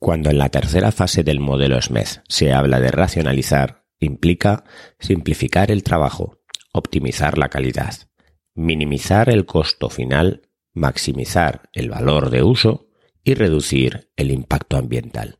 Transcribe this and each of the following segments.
Cuando en la tercera fase del modelo SMED se habla de racionalizar, implica simplificar el trabajo, optimizar la calidad, minimizar el costo final, maximizar el valor de uso y reducir el impacto ambiental.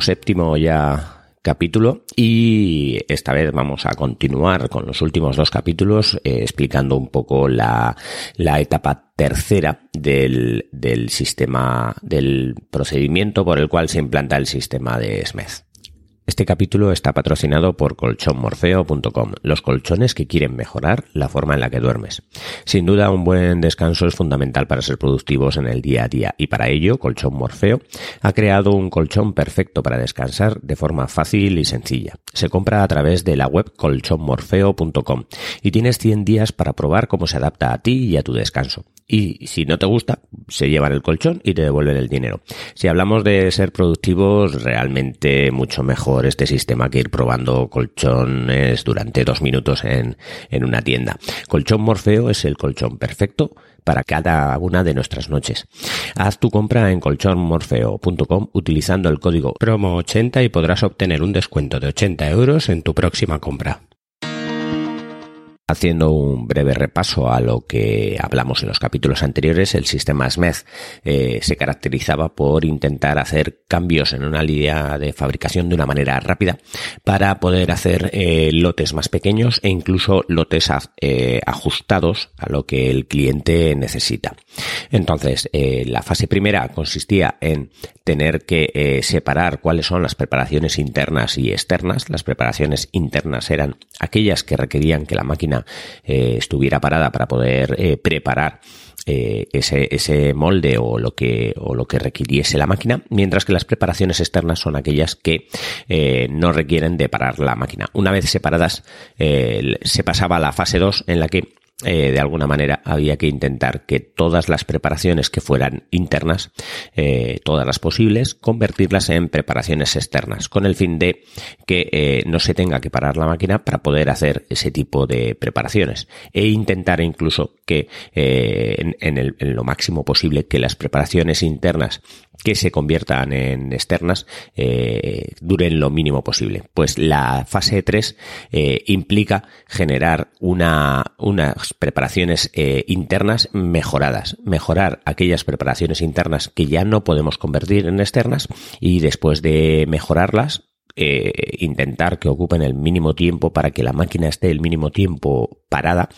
Séptimo ya capítulo y esta vez vamos a continuar con los últimos dos capítulos eh, explicando un poco la, la etapa tercera del, del sistema del procedimiento por el cual se implanta el sistema de SMED. Este capítulo está patrocinado por colchonmorfeo.com, los colchones que quieren mejorar la forma en la que duermes. Sin duda, un buen descanso es fundamental para ser productivos en el día a día y para ello, Colchón Morfeo ha creado un colchón perfecto para descansar de forma fácil y sencilla. Se compra a través de la web colchonmorfeo.com y tienes 100 días para probar cómo se adapta a ti y a tu descanso y si no te gusta, se llevan el colchón y te devuelven el dinero. Si hablamos de ser productivos, realmente mucho mejor este sistema que ir probando colchones durante dos minutos en, en una tienda. Colchón Morfeo es el colchón perfecto para cada una de nuestras noches. Haz tu compra en colchonmorfeo.com utilizando el código promo80 y podrás obtener un descuento de 80 euros en tu próxima compra. Haciendo un breve repaso a lo que hablamos en los capítulos anteriores, el sistema SMED eh, se caracterizaba por intentar hacer cambios en una línea de fabricación de una manera rápida para poder hacer eh, lotes más pequeños e incluso lotes eh, ajustados a lo que el cliente necesita. Entonces, la fase primera consistía en tener que separar cuáles son las preparaciones internas y externas. Las preparaciones internas eran aquellas que requerían que la máquina eh, estuviera parada para poder eh, preparar eh, ese, ese, molde o lo que o lo que requiriese la máquina, mientras que las preparaciones externas son aquellas que no requieren de parar la máquina. Una vez separadas, se pasaba a la fase 2 en la que eh, de alguna manera había que intentar que todas las preparaciones que fueran internas, eh, todas las posibles, convertirlas en preparaciones externas, con el fin de que eh, no se tenga que parar la máquina para poder hacer ese tipo de preparaciones e intentar incluso que en, en, lo máximo posible que las preparaciones internas que se conviertan en externas duren lo mínimo posible. Pues la fase 3 implica generar una, unas preparaciones eh, internas mejoradas, mejorar aquellas preparaciones internas que ya no podemos convertir en externas y después de mejorarlas eh, intentar que ocupen el mínimo tiempo para que la máquina esté el mínimo tiempo parada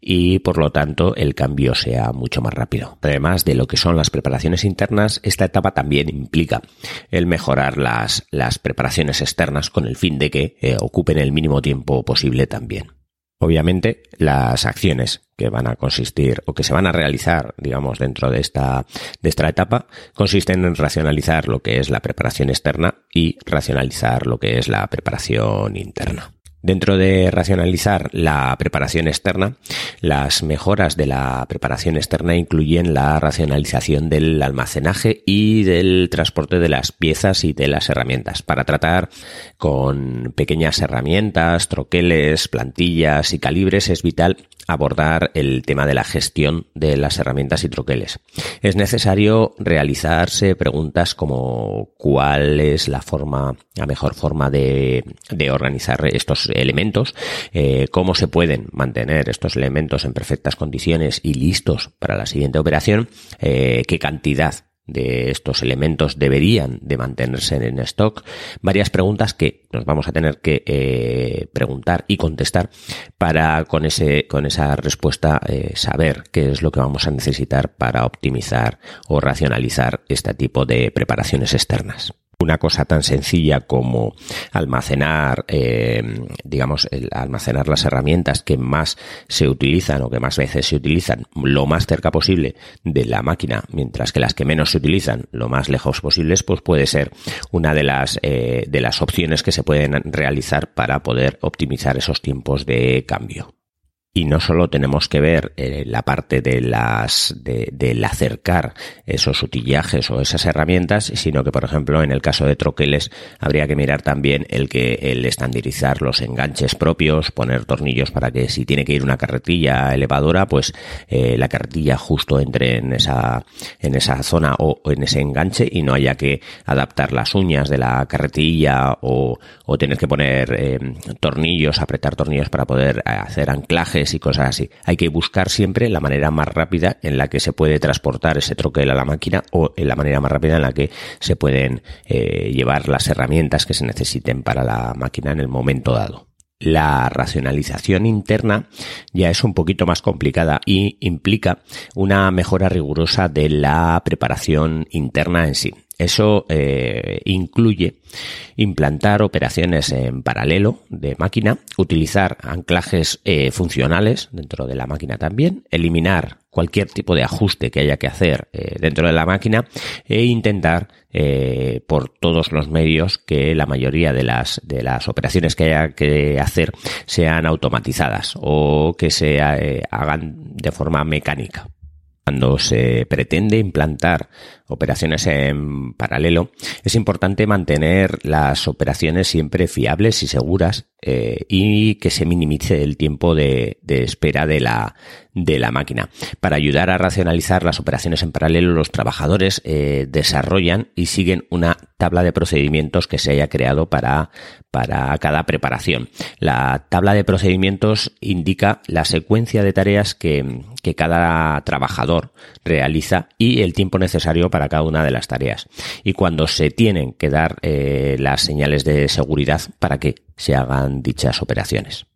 y por lo tanto el cambio sea mucho más rápido. Además de lo que son las preparaciones internas, esta etapa también implica el mejorar las, las preparaciones externas con el fin de que eh, ocupen el mínimo tiempo posible también. Obviamente, las acciones que van a consistir o que se van a realizar, digamos, dentro de esta, de esta etapa, consisten en racionalizar lo que es la preparación externa y racionalizar lo que es la preparación interna. Dentro de racionalizar la preparación externa, las mejoras de la preparación externa incluyen la racionalización del almacenaje y del transporte de las piezas y de las herramientas. Para tratar con pequeñas herramientas, troqueles, plantillas y calibres es vital abordar el tema de la gestión de las herramientas y troqueles. Es necesario realizarse preguntas como cuál es la forma, la mejor forma de, de organizar estos elementos, eh, cómo se pueden mantener estos elementos en perfectas condiciones y listos para la siguiente operación, eh, qué cantidad de estos elementos deberían de mantenerse en stock, varias preguntas que nos vamos a tener que eh, preguntar y contestar para con ese con esa respuesta saber qué es lo que vamos a necesitar para optimizar o racionalizar este tipo de preparaciones externas. Una cosa tan sencilla como almacenar, eh, digamos, almacenar las herramientas que más se utilizan o que más veces se utilizan lo más cerca posible de la máquina, mientras que las que menos se utilizan lo más lejos posibles, pues puede ser una de las eh, de las opciones que se pueden realizar para poder optimizar esos tiempos de cambio. Y no solo tenemos que ver eh, la parte de las, de, del acercar esos utillajes o esas herramientas, sino que, por ejemplo, en el caso de troqueles, habría que mirar también el que, el estandarizar los enganches propios, poner tornillos para que si tiene que ir una carretilla elevadora, pues, eh, la carretilla justo entre en esa, en esa zona o, en ese enganche y no haya que adaptar las uñas de la carretilla o, o tener que poner eh, tornillos, apretar tornillos para poder hacer anclajes y cosas así. Hay que buscar siempre la manera más rápida en la que se puede transportar ese troquel a la máquina o en la manera más rápida en la que se pueden eh, llevar las herramientas que se necesiten para la máquina en el momento dado la racionalización interna ya es un poquito más complicada y implica una mejora rigurosa de la preparación interna en sí. Eso eh, incluye implantar operaciones en paralelo de máquina, utilizar anclajes eh, funcionales dentro de la máquina también, eliminar cualquier tipo de ajuste que haya que hacer eh, dentro de la máquina e intentar por todos los medios que la mayoría de las de las operaciones que haya que hacer sean automatizadas o que se hagan de forma mecánica. Cuando se pretende implantar operaciones en paralelo, es importante mantener las operaciones siempre fiables y seguras eh, y que se minimice el tiempo de, espera de la, de la máquina. Para ayudar a racionalizar las operaciones en paralelo, los trabajadores eh, desarrollan y siguen una tabla de procedimientos que se haya creado para, para cada preparación. La tabla de procedimientos indica la secuencia de tareas que, que cada trabajador realiza y el tiempo necesario para cada una de las tareas. Y cuando se tienen que dar eh, las señales de seguridad para que se hagan dichas operaciones.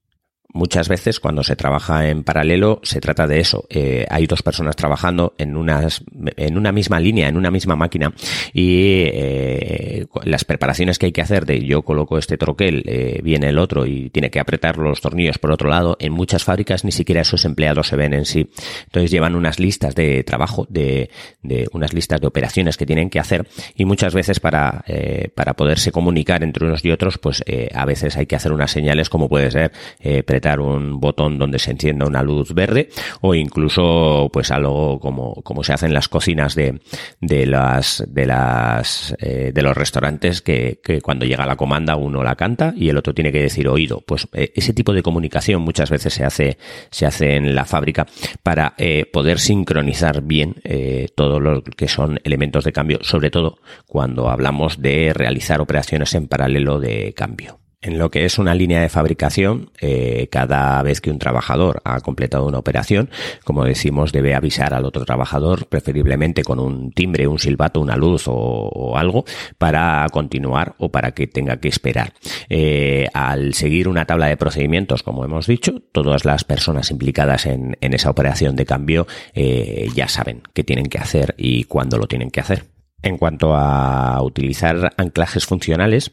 Muchas veces cuando se trabaja en paralelo se trata de eso. Eh, hay dos personas trabajando en, unas, en una misma línea, en una misma máquina y eh, las preparaciones que hay que hacer de yo coloco este troquel, eh, viene el otro y tiene que apretar los tornillos por otro lado, en muchas fábricas ni siquiera esos empleados se ven en sí. Entonces llevan unas listas de trabajo, de, de unas listas de operaciones que tienen que hacer y muchas veces para, para poderse comunicar entre unos y otros, pues a veces hay que hacer unas señales como puede ser eh, un botón donde se encienda una luz verde o incluso pues algo como, como se hace en las cocinas de, de las de las eh, de los restaurantes que, que, cuando llega la comanda uno la canta y el otro tiene que decir oído. Pues eh, ese tipo de comunicación muchas veces se hace se hace en la fábrica para eh, poder sincronizar bien todo lo que son elementos de cambio, sobre todo cuando hablamos de realizar operaciones en paralelo de cambio. En lo que es una línea de fabricación, eh, cada vez que un trabajador ha completado una operación, como decimos, debe avisar al otro trabajador, preferiblemente con un timbre, un silbato, una luz o, algo, para continuar o para que tenga que esperar. Eh, al seguir una tabla de procedimientos, como hemos dicho, todas las personas implicadas en, esa operación de cambio eh, ya saben qué tienen que hacer y cuándo lo tienen que hacer. En cuanto a utilizar anclajes funcionales,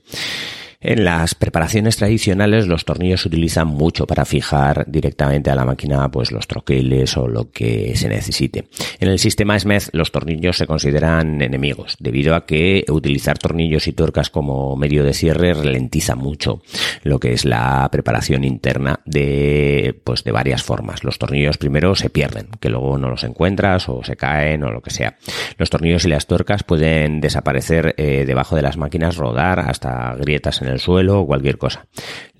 en las preparaciones tradicionales los tornillos se utilizan mucho para fijar directamente a la máquina pues los troqueles o lo que se necesite. En el sistema Smith los tornillos se consideran enemigos debido a que utilizar tornillos y tuercas como medio de cierre ralentiza mucho lo que es la preparación interna de pues de varias formas. Los tornillos primero se pierden, que luego no los encuentras o se caen o lo que sea. Los tornillos y las tuercas pueden desaparecer eh, debajo de las máquinas, rodar hasta grietas en el el suelo o cualquier cosa.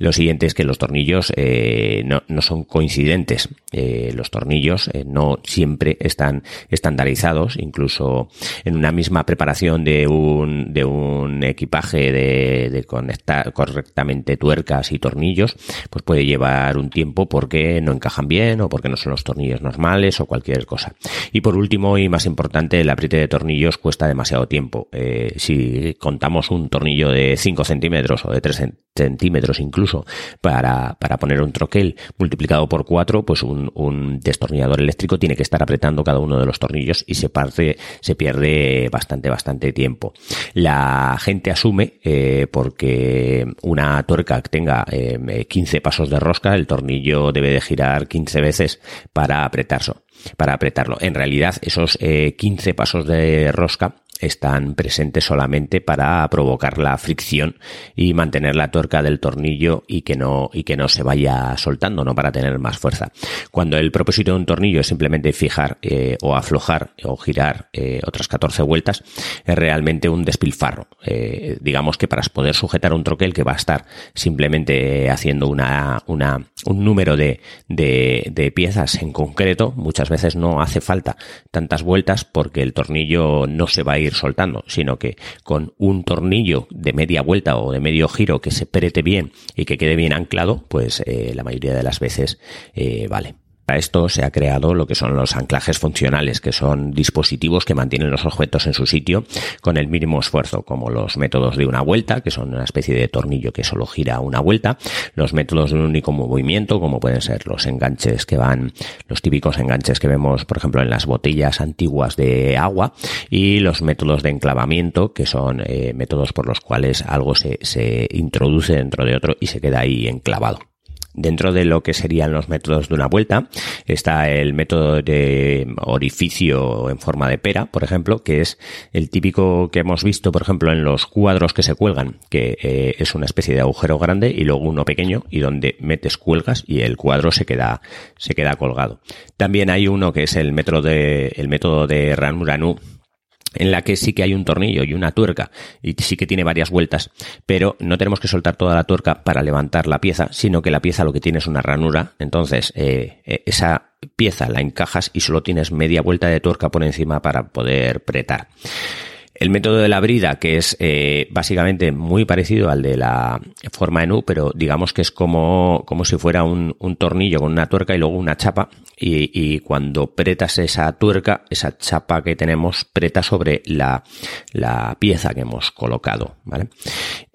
Lo siguiente es que los tornillos eh, no, no, son coincidentes. Eh, los tornillos eh, no siempre están estandarizados, incluso en una misma preparación de un, de un equipaje de, de conectar correctamente tuercas y tornillos, pues puede llevar un tiempo porque no encajan bien o porque no son los tornillos normales o cualquier cosa. Y por último y más importante, el apriete de tornillos cuesta demasiado tiempo. si contamos un tornillo de 5 centímetros de 3 centímetros incluso para, para poner un troquel multiplicado por 4, pues un, un, destornillador eléctrico tiene que estar apretando cada uno de los tornillos y se parte, se pierde bastante, bastante tiempo. La gente asume, eh, porque una tuerca que tenga eh, 15 pasos de rosca, el tornillo debe de girar 15 veces para apretarse para apretarlo. En realidad, esos eh, 15 pasos de rosca están presentes solamente para provocar la fricción y mantener la tuerca del tornillo y que no y que no se vaya soltando, no para tener más fuerza. Cuando el propósito de un tornillo es simplemente fijar eh, o aflojar o girar eh, otras 14 vueltas, es realmente un despilfarro. Eh, digamos que para poder sujetar un troquel que va a estar simplemente haciendo una, una un número de, de, de piezas en concreto, muchas veces no hace falta tantas vueltas porque el tornillo no se va a ir soltando, sino que con un tornillo de media vuelta o de medio giro que se prete bien y que quede bien anclado, pues eh, la mayoría de las veces eh, vale. Para esto se ha creado lo que son los anclajes funcionales, que son dispositivos que mantienen los objetos en su sitio con el mínimo esfuerzo, como los métodos de una vuelta, que son una especie de tornillo que solo gira una vuelta, los métodos de un único movimiento, como pueden ser los enganches que van, los típicos enganches que vemos, por ejemplo, en las botellas antiguas de agua, y los métodos de enclavamiento, que son eh, métodos por los cuales algo se, se introduce dentro de otro y se queda ahí enclavado. Dentro de lo que serían los métodos de una vuelta está el método de orificio en forma de pera, por ejemplo, que es el típico que hemos visto, por ejemplo, en los cuadros que se cuelgan, que eh, es una especie de agujero grande y luego uno pequeño y donde metes cuelgas y el cuadro se queda se queda colgado. También hay uno que es el método de el método de ranura nu en la que sí que hay un tornillo y una tuerca y sí que tiene varias vueltas, pero no tenemos que soltar toda la tuerca para levantar la pieza, sino que la pieza lo que tiene es una ranura, entonces eh, eh, esa pieza la encajas y solo tienes media vuelta de tuerca por encima para poder pretar. El método de la brida, que es eh, básicamente muy parecido al de la forma en U, pero digamos que es como, como si fuera un, un tornillo con una tuerca y luego una chapa. Y, y, cuando pretas esa tuerca, esa chapa que tenemos preta sobre la, la pieza que hemos colocado, ¿vale?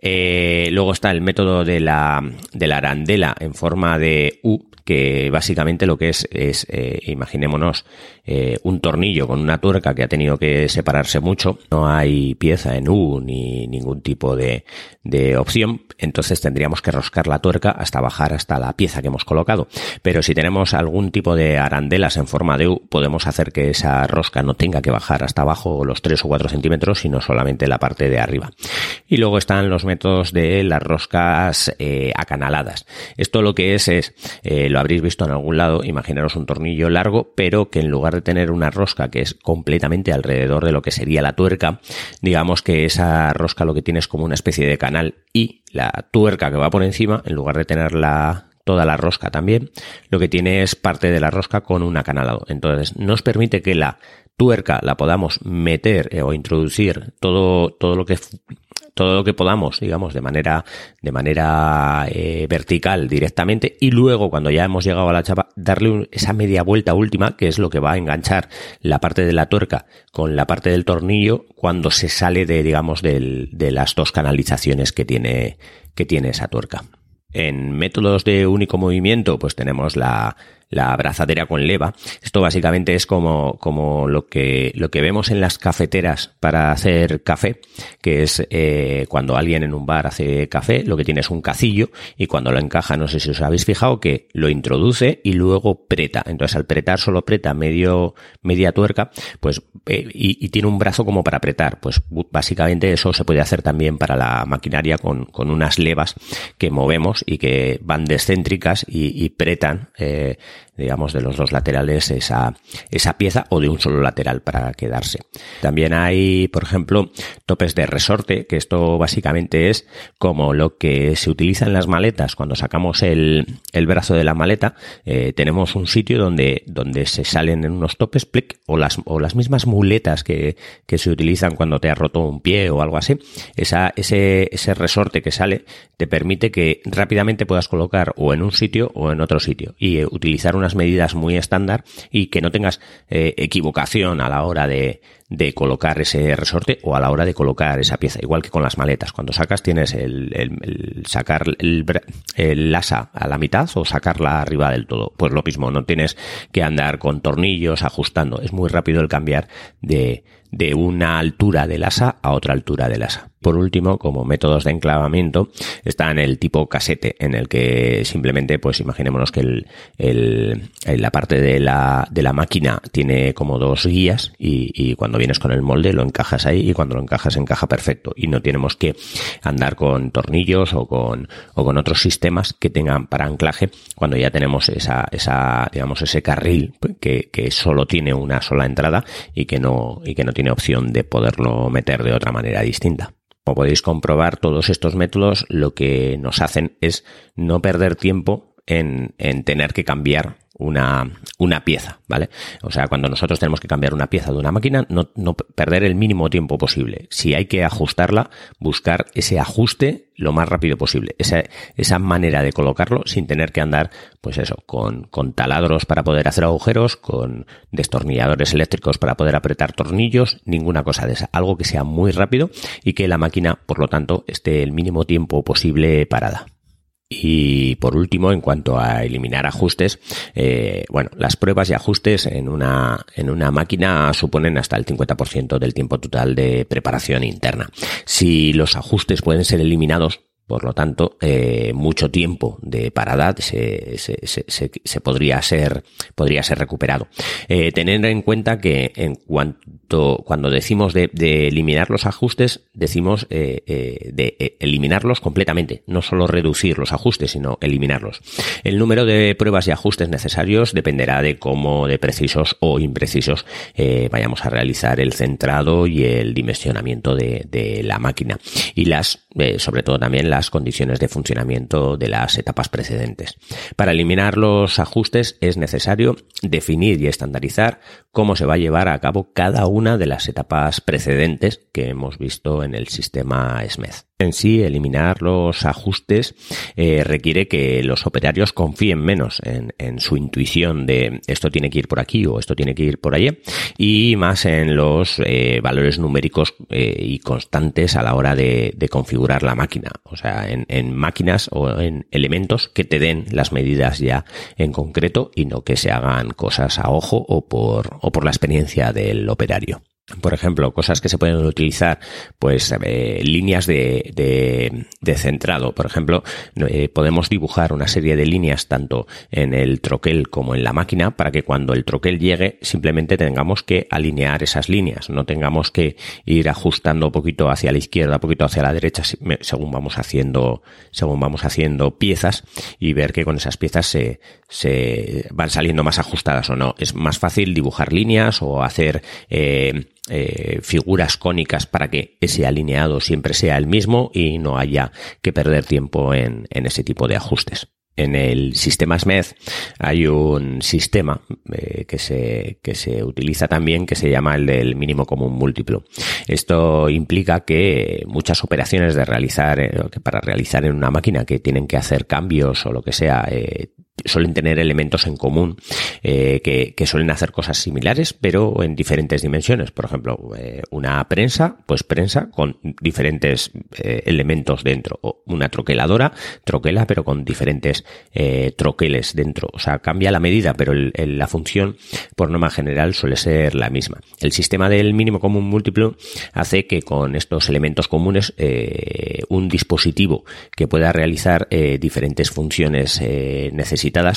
Eh, luego está el método de la, de la arandela en forma de U, que básicamente lo que es es, eh, imaginémonos, eh, un tornillo con una tuerca que ha tenido que separarse mucho, no hay pieza en U ni ningún tipo de, de opción, entonces tendríamos que roscar la tuerca hasta bajar hasta la pieza que hemos colocado. Pero si tenemos algún tipo de arandelas en forma de U, podemos hacer que esa rosca no tenga que bajar hasta abajo los 3 o 4 centímetros, sino solamente la parte de arriba. Y luego están los métodos de las roscas eh, acanaladas. Esto lo que es es eh, habréis visto en algún lado, imaginaros un tornillo largo, pero que en lugar de tener una rosca que es completamente alrededor de lo que sería la tuerca, digamos que esa rosca lo que tiene es como una especie de canal y la tuerca que va por encima, en lugar de tener la toda la rosca también, lo que tiene es parte de la rosca con un acanalado. Entonces, nos permite que la tuerca la podamos meter eh, o introducir todo, todo lo que todo lo que podamos, digamos, de manera, de manera eh, vertical directamente y luego cuando ya hemos llegado a la chapa, darle esa media vuelta última, que es lo que va a enganchar la parte de la tuerca con la parte del tornillo cuando se sale de, digamos, de las dos canalizaciones que tiene, que tiene esa tuerca. En métodos de único movimiento, pues tenemos la, la abrazadera con leva. Esto básicamente es como, como lo que, lo que vemos en las cafeteras para hacer café, que es eh, cuando alguien en un bar hace café, lo que tiene es un cacillo y cuando lo encaja, no sé si os habéis fijado, que lo introduce y luego preta. Entonces al pretar solo preta medio, media tuerca, pues, eh, y, tiene un brazo como para apretar. Pues básicamente eso se puede hacer también para la maquinaria con, con unas levas que movemos y que van descéntricas y, y pretan eh, digamos, de los dos laterales esa, esa pieza o de un solo lateral para quedarse. También hay, por ejemplo, topes de resorte, que esto básicamente es como lo que se utiliza en las maletas. Cuando sacamos el, el brazo de la maleta, eh, tenemos un sitio donde, donde se salen en unos topes, plic, o las, o las mismas muletas que, que se utilizan cuando te ha roto un pie o algo así. Esa, ese, ese resorte que sale te permite que rápidamente puedas colocar o en un sitio o en otro sitio y eh, utilizar unas medidas muy estándar y que no tengas eh, equivocación a la hora de, de colocar ese resorte o a la hora de colocar esa pieza. Igual que con las maletas. Cuando sacas tienes el, el, sacar el, el asa a la mitad o sacarla arriba del todo. Pues lo mismo, no tienes que andar con tornillos ajustando. Es muy rápido el cambiar de, de una altura del asa a otra altura del asa. Por último, como métodos de enclavamiento, está en el tipo casete, en el que simplemente, pues imaginémonos que el, el, la parte de la, de la máquina tiene como dos guías y, y, cuando vienes con el molde lo encajas ahí y cuando lo encajas encaja perfecto y no tenemos que andar con tornillos o con, o con otros sistemas que tengan para anclaje cuando ya tenemos esa, esa, digamos, ese carril que, que solo tiene una sola entrada y que no, y que no tiene opción de poderlo meter de otra manera distinta. Como podéis comprobar, todos estos métodos lo que nos hacen es no perder tiempo en, en tener que cambiar una, una pieza, ¿vale? O sea, cuando nosotros tenemos que cambiar una pieza de una máquina, no, no perder el mínimo tiempo posible. Si hay que ajustarla, buscar ese ajuste lo más rápido posible. Esa, esa manera de colocarlo sin tener que andar, pues eso, con, con taladros para poder hacer agujeros, con destornilladores eléctricos para poder apretar tornillos, ninguna cosa de esa. Algo que sea muy rápido y que la máquina, por lo tanto, esté el mínimo tiempo posible parada. Y por último, en cuanto a eliminar ajustes, eh, bueno, las pruebas y ajustes en una, en una máquina suponen hasta el 50% del tiempo total de preparación interna. Si los ajustes pueden ser eliminados, por lo tanto, eh, mucho tiempo de parada se, se, se, se, podría ser podría ser recuperado. Eh, tener en cuenta que en cuanto cuando decimos de, eliminar los ajustes, decimos eh, eh de eliminarlos completamente, no solo reducir los ajustes, sino eliminarlos. El número de pruebas y ajustes necesarios dependerá de cómo de precisos o imprecisos vayamos a realizar el centrado y el dimensionamiento de, de la máquina y las sobre todo también las condiciones de funcionamiento de las etapas precedentes. Para eliminar los ajustes es necesario definir y estandarizar cómo se va a llevar a cabo cada una de las etapas precedentes que hemos visto en el sistema SMED. En sí, eliminar los ajustes eh, requiere que los operarios confíen menos en, su intuición de esto tiene que ir por aquí o esto tiene que ir por allí y más en los eh, valores numéricos eh, y constantes a la hora de, configurar la máquina. O sea, en, máquinas o en elementos que te den las medidas ya en concreto y no que se hagan cosas a ojo por, o por la experiencia del operario. Por ejemplo, cosas que se pueden utilizar, pues eh, líneas de, de, de, centrado. Por ejemplo, eh, podemos dibujar una serie de líneas tanto en el troquel como en la máquina para que cuando el troquel llegue simplemente tengamos que alinear esas líneas. No tengamos que ir ajustando un poquito hacia la izquierda, un poquito hacia la derecha según vamos haciendo, según vamos haciendo piezas y ver que con esas piezas se, se van saliendo más ajustadas o no. Es más fácil dibujar líneas o hacer eh, eh, figuras cónicas para que ese alineado siempre sea el mismo y no haya que perder tiempo en, en ese tipo de ajustes en el sistema SMED hay un sistema eh, que, se, que se utiliza también que se llama el del mínimo común múltiplo. Esto implica que muchas operaciones de realizar, eh, para realizar en una máquina que tienen que hacer cambios o lo que sea, eh, suelen tener elementos en común eh, que, que, suelen hacer cosas similares, pero en diferentes dimensiones. Por ejemplo, eh, una prensa, pues prensa con diferentes eh, elementos dentro. O una troqueladora, troquela, pero con diferentes troqueles dentro. O sea, cambia la medida, pero la función, por norma general, suele ser la misma. El sistema del mínimo común múltiplo hace que con estos elementos comunes un dispositivo que pueda realizar diferentes funciones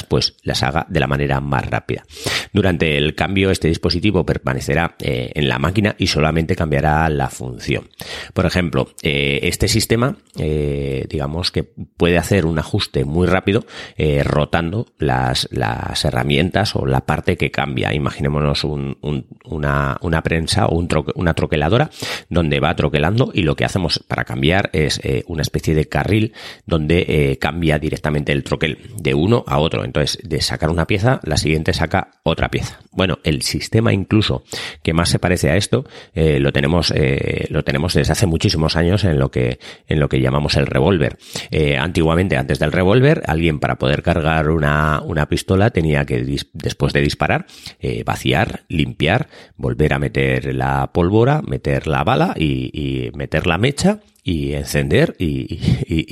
pues las haga de la manera más rápida. Durante el cambio, este dispositivo permanecerá eh, en la máquina y solamente cambiará la función. Por ejemplo, eh, este sistema, eh, digamos que puede hacer un ajuste muy rápido rotando las, las herramientas o la parte que cambia. Imaginémonos un, un, una, una prensa o un troque, una troqueladora donde va troquelando y lo que hacemos para cambiar es una especie de carril donde cambia directamente el troquel de uno a otro. Entonces, de sacar una pieza, la siguiente saca otra pieza. Bueno, el sistema incluso que más se parece a esto eh, lo tenemos eh, lo tenemos desde hace muchísimos años en lo que en lo que llamamos el revólver. Eh, antiguamente, antes del revólver, alguien para poder cargar una, una pistola tenía que después de disparar vaciar, limpiar, volver a meter la pólvora, meter la bala y, y meter la mecha y encender y,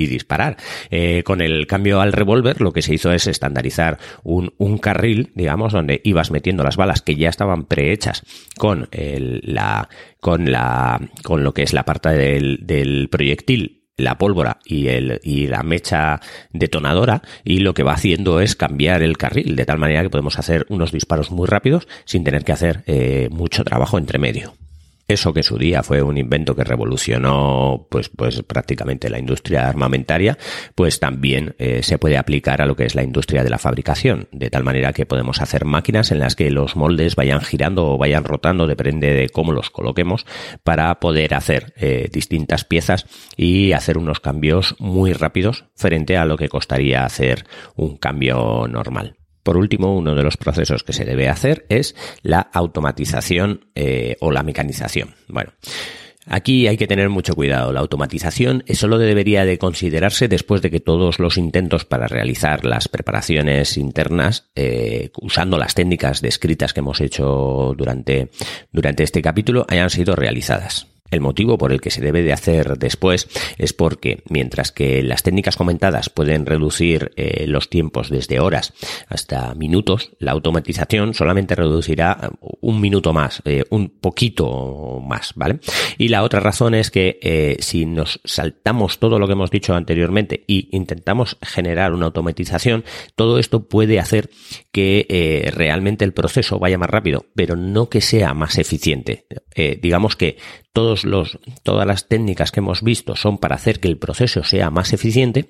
disparar. Eh, con el cambio al revólver lo que se hizo es estandarizar un, carril, digamos, donde ibas metiendo las balas que ya estaban prehechas con la, con la, con lo que es la parte del, proyectil la pólvora y la mecha detonadora y lo que va haciendo es cambiar el carril de tal manera que podemos hacer unos disparos muy rápidos sin tener que hacer eh, mucho trabajo entre medio. Eso que su día fue un invento que revolucionó pues, pues prácticamente la industria armamentaria, pues también eh, se puede aplicar a lo que es la industria de la fabricación, de tal manera que podemos hacer máquinas en las que los moldes vayan girando o vayan rotando, depende de cómo los coloquemos, para poder hacer eh, distintas piezas y hacer unos cambios muy rápidos frente a lo que costaría hacer un cambio normal. Por último, uno de los procesos que se debe hacer es la automatización eh, o la mecanización. Bueno. Aquí hay que tener mucho cuidado. La automatización solo debería de considerarse después de que todos los intentos para realizar las preparaciones internas, eh, usando las técnicas descritas que hemos hecho durante, durante este capítulo, hayan sido realizadas. El motivo por el que se debe de hacer después es porque mientras que las técnicas comentadas pueden reducir eh, los tiempos desde horas hasta minutos, la automatización solamente reducirá un minuto más, eh, un poquito más, ¿vale? Y la otra razón es que eh, si nos saltamos todo lo que hemos dicho anteriormente y intentamos generar una automatización, todo esto puede hacer que realmente el proceso vaya más rápido, pero no que sea más eficiente. digamos que todos todas las técnicas que hemos visto son para hacer que el proceso sea más eficiente,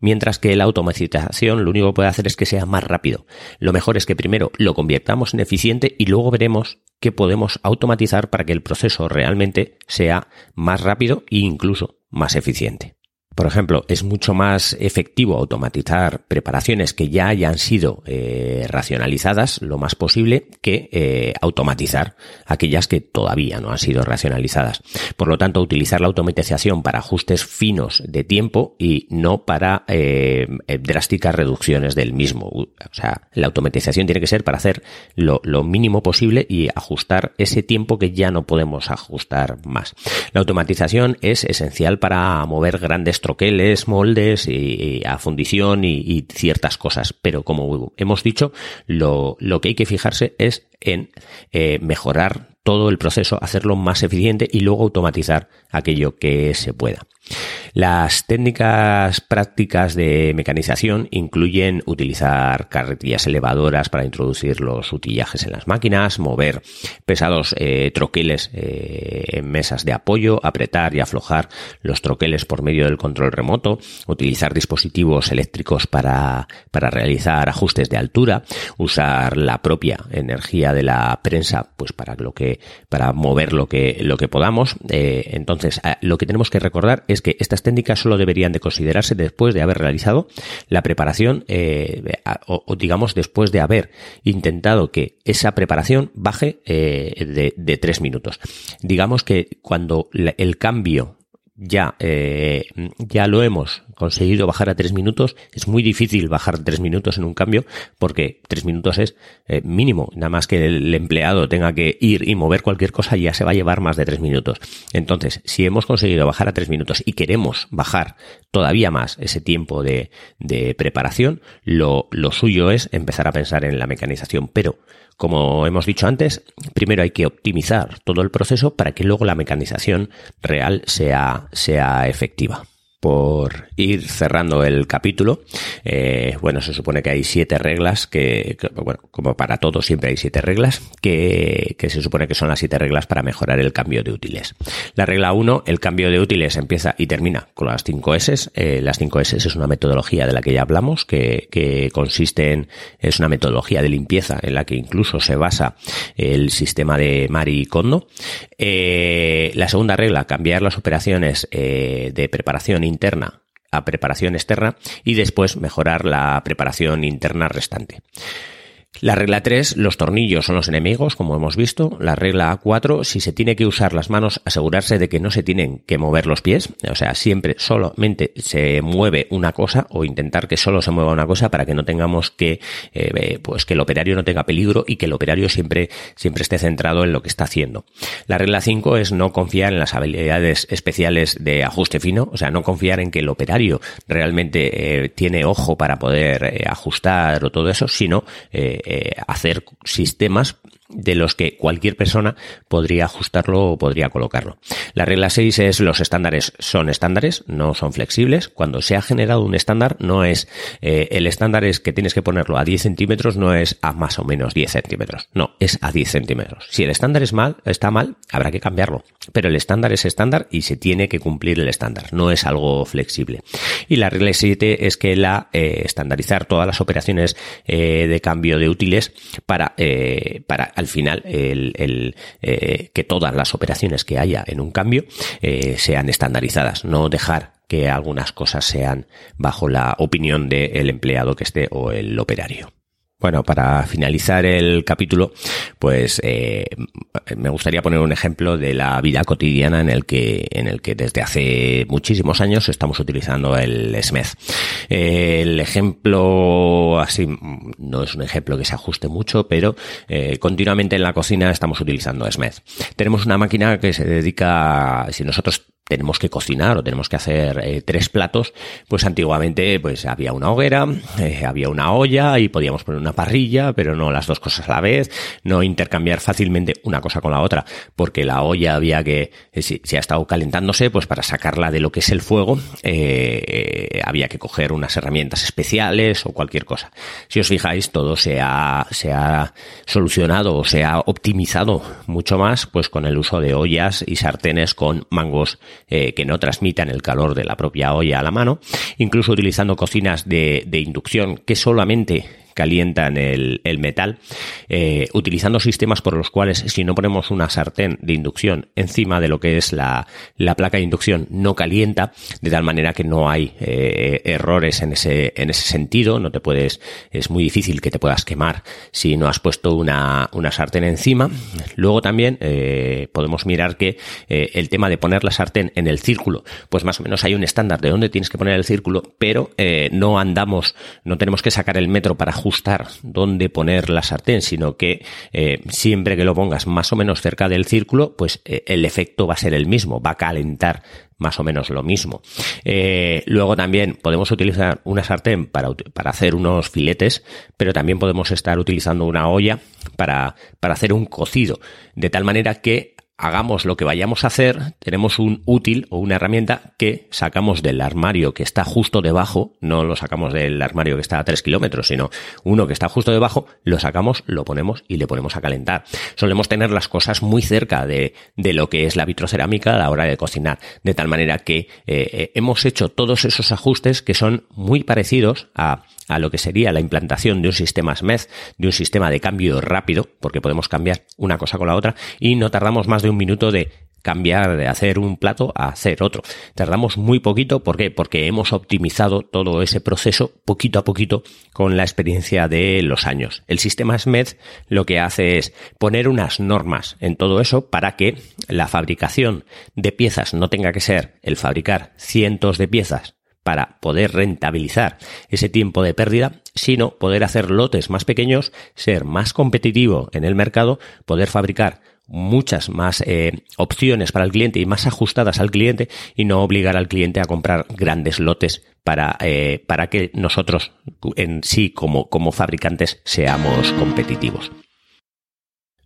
mientras que la automatización lo único que puede hacer es que sea más rápido. Lo mejor es que primero lo convirtamos en eficiente y luego veremos qué podemos automatizar para que el proceso realmente sea más rápido e incluso más eficiente. Por ejemplo, es mucho más efectivo automatizar preparaciones que ya hayan sido eh, racionalizadas lo más posible que eh, automatizar aquellas que todavía no han sido racionalizadas. Por lo tanto, utilizar la automatización para ajustes finos de tiempo y no para eh, drásticas reducciones del mismo. O sea, la automatización tiene que ser para hacer lo, lo mínimo posible y ajustar ese tiempo que ya no podemos ajustar más. La automatización es esencial para mover grandes troqueles, moldes y, a fundición y, ciertas cosas. Pero como hemos dicho, lo, que hay que fijarse es en eh, mejorar todo el proceso, hacerlo más eficiente y luego automatizar aquello que se pueda. Las técnicas prácticas de mecanización incluyen utilizar carretillas elevadoras para introducir los utillajes en las máquinas, mover pesados eh, troqueles eh, en mesas de apoyo, apretar y aflojar los troqueles por medio del control remoto, utilizar dispositivos eléctricos para, para realizar ajustes de altura, usar la propia energía de la prensa pues para lo que para mover lo que lo que podamos. Eh, entonces, lo que tenemos que recordar es que estas técnicas solo deberían de considerarse después de haber realizado la preparación eh, o, digamos después de haber intentado que esa preparación baje eh, de, de tres minutos. Digamos que cuando el cambio ya, eh, ya lo hemos conseguido bajar a tres minutos. Es muy difícil bajar tres minutos en un cambio porque tres minutos es eh, mínimo. Nada más que el empleado tenga que ir y mover cualquier cosa ya se va a llevar más de tres minutos. Entonces, si hemos conseguido bajar a tres minutos y queremos bajar todavía más ese tiempo de, de preparación, lo, lo suyo es empezar a pensar en la mecanización. Pero como hemos dicho antes, primero hay que optimizar todo el proceso para que luego la mecanización real sea, sea efectiva por ir cerrando el capítulo. Eh, bueno, se supone que hay siete reglas que, bueno, como para todo siempre hay siete reglas que, se supone que son las siete reglas para mejorar el cambio de útiles. La regla 1, el cambio de útiles empieza y termina con las 5 S. Eh, las 5 S es una metodología de la que ya hablamos, que, que consiste en, es una metodología de limpieza en la que incluso se basa el sistema de Mari Kondo. Eh, la segunda regla, cambiar las operaciones eh, de preparación interna a preparación externa y después mejorar la preparación interna restante. La regla 3, los tornillos son los enemigos, como hemos visto. La regla 4, si se tiene que usar las manos, asegurarse de que no se tienen que mover los pies. O sea, siempre solamente se mueve una cosa o intentar que solo se mueva una cosa para que no tengamos que, eh, pues que el operario no tenga peligro y que el operario siempre, siempre esté centrado en lo que está haciendo. La regla 5 es no confiar en las habilidades especiales de ajuste fino. O sea, no confiar en que el operario realmente eh, tiene ojo para poder eh, ajustar o todo eso, sino eh, hacer sistemas de los que cualquier persona podría ajustarlo o podría colocarlo. La regla 6 es los estándares son estándares, no son flexibles. Cuando se ha generado un estándar, no es eh, el estándar es que tienes que ponerlo a 10 centímetros, no es a más o menos 10 centímetros. No, es a 10 centímetros. Si el estándar es mal, está mal, habrá que cambiarlo. Pero el estándar es estándar y se tiene que cumplir el estándar. No es algo flexible. Y la regla 7 es que la eh, estandarizar todas las operaciones eh, de cambio de útiles para, para al final el, eh, que todas las operaciones que haya en un cambio eh, sean estandarizadas, no dejar que algunas cosas sean bajo la opinión del empleado que esté o el operario. Bueno, para finalizar el capítulo, pues eh, me gustaría poner un ejemplo de la vida cotidiana en el que, en el que desde hace muchísimos años estamos utilizando el SMED. el ejemplo, así, no es un ejemplo que se ajuste mucho, pero eh, continuamente en la cocina estamos utilizando SMED. Tenemos una máquina que se dedica, si nosotros tenemos que cocinar o tenemos que hacer eh, tres platos, pues antiguamente pues había una hoguera, eh, había una olla y podíamos poner una parrilla, pero no las dos cosas a la vez, no intercambiar fácilmente una cosa con la otra, porque la olla había que, eh, si, ha estado calentándose, pues para sacarla de lo que es el fuego, había que coger unas herramientas especiales o cualquier cosa. Si os fijáis, todo se ha, se ha solucionado o se ha optimizado mucho más, pues con el uso de ollas y sartenes con mangos eh, que no transmitan el calor de la propia olla a la mano, incluso utilizando cocinas de, de inducción que solamente calientan el, metal, eh, utilizando sistemas por los cuales si no ponemos una sartén de inducción encima de lo que es la, placa de inducción, no calienta, de tal manera que no hay eh, errores en ese, en ese sentido, no te puedes, es muy difícil que te puedas quemar si no has puesto una, una sartén encima. Luego también eh, podemos mirar que el tema de poner la sartén en el círculo, pues más o menos hay un estándar de dónde tienes que poner el círculo, pero no andamos, no tenemos que sacar el metro para ajustar dónde poner la sartén, sino que eh, siempre que lo pongas más o menos cerca del círculo, pues eh, el efecto va a ser el mismo, va a calentar más o menos lo mismo. Eh, luego también podemos utilizar una sartén para, para, hacer unos filetes, pero también podemos estar utilizando una olla para, para hacer un cocido, de tal manera que hagamos lo que vayamos a hacer, tenemos un útil o una herramienta que sacamos del armario que está justo debajo, no lo sacamos del armario que está a 3 kilómetros, sino uno que está justo debajo, lo sacamos, lo ponemos y le ponemos a calentar. Solemos tener las cosas muy cerca de, de lo que es la vitrocerámica a la hora de cocinar, de tal manera que eh, eh, hemos hecho todos esos ajustes que son muy parecidos a a lo que sería la implantación de un sistema SMED, de un sistema de cambio rápido, porque podemos cambiar una cosa con la otra y no tardamos más de un minuto de cambiar de hacer un plato a hacer otro. Tardamos muy poquito, ¿por qué? Porque hemos optimizado todo ese proceso poquito a poquito con la experiencia de los años. El sistema SMED lo que hace es poner unas normas en todo eso para que la fabricación de piezas no tenga que ser el fabricar cientos de piezas para poder rentabilizar ese tiempo de pérdida, sino poder hacer lotes más pequeños, ser más competitivo en el mercado, poder fabricar muchas más eh, opciones para el cliente y más ajustadas al cliente y no obligar al cliente a comprar grandes lotes para, eh, para que nosotros en sí como, como fabricantes seamos competitivos.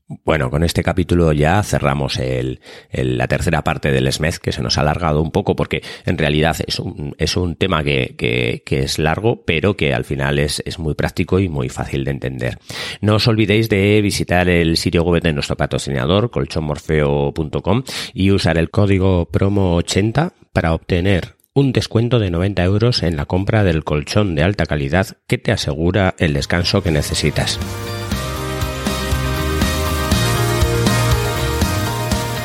Bueno, con este capítulo ya cerramos el, la tercera parte del SMED, que se nos ha alargado un poco porque en realidad es un, es un tema que, que, es largo, pero que al final es, es muy práctico y muy fácil de entender. No os olvidéis de visitar el sitio web de nuestro patrocinador, colchonmorfeo.com, y usar el código promo 80 para obtener un descuento de 90 euros en la compra del colchón de alta calidad que te asegura el descanso que necesitas.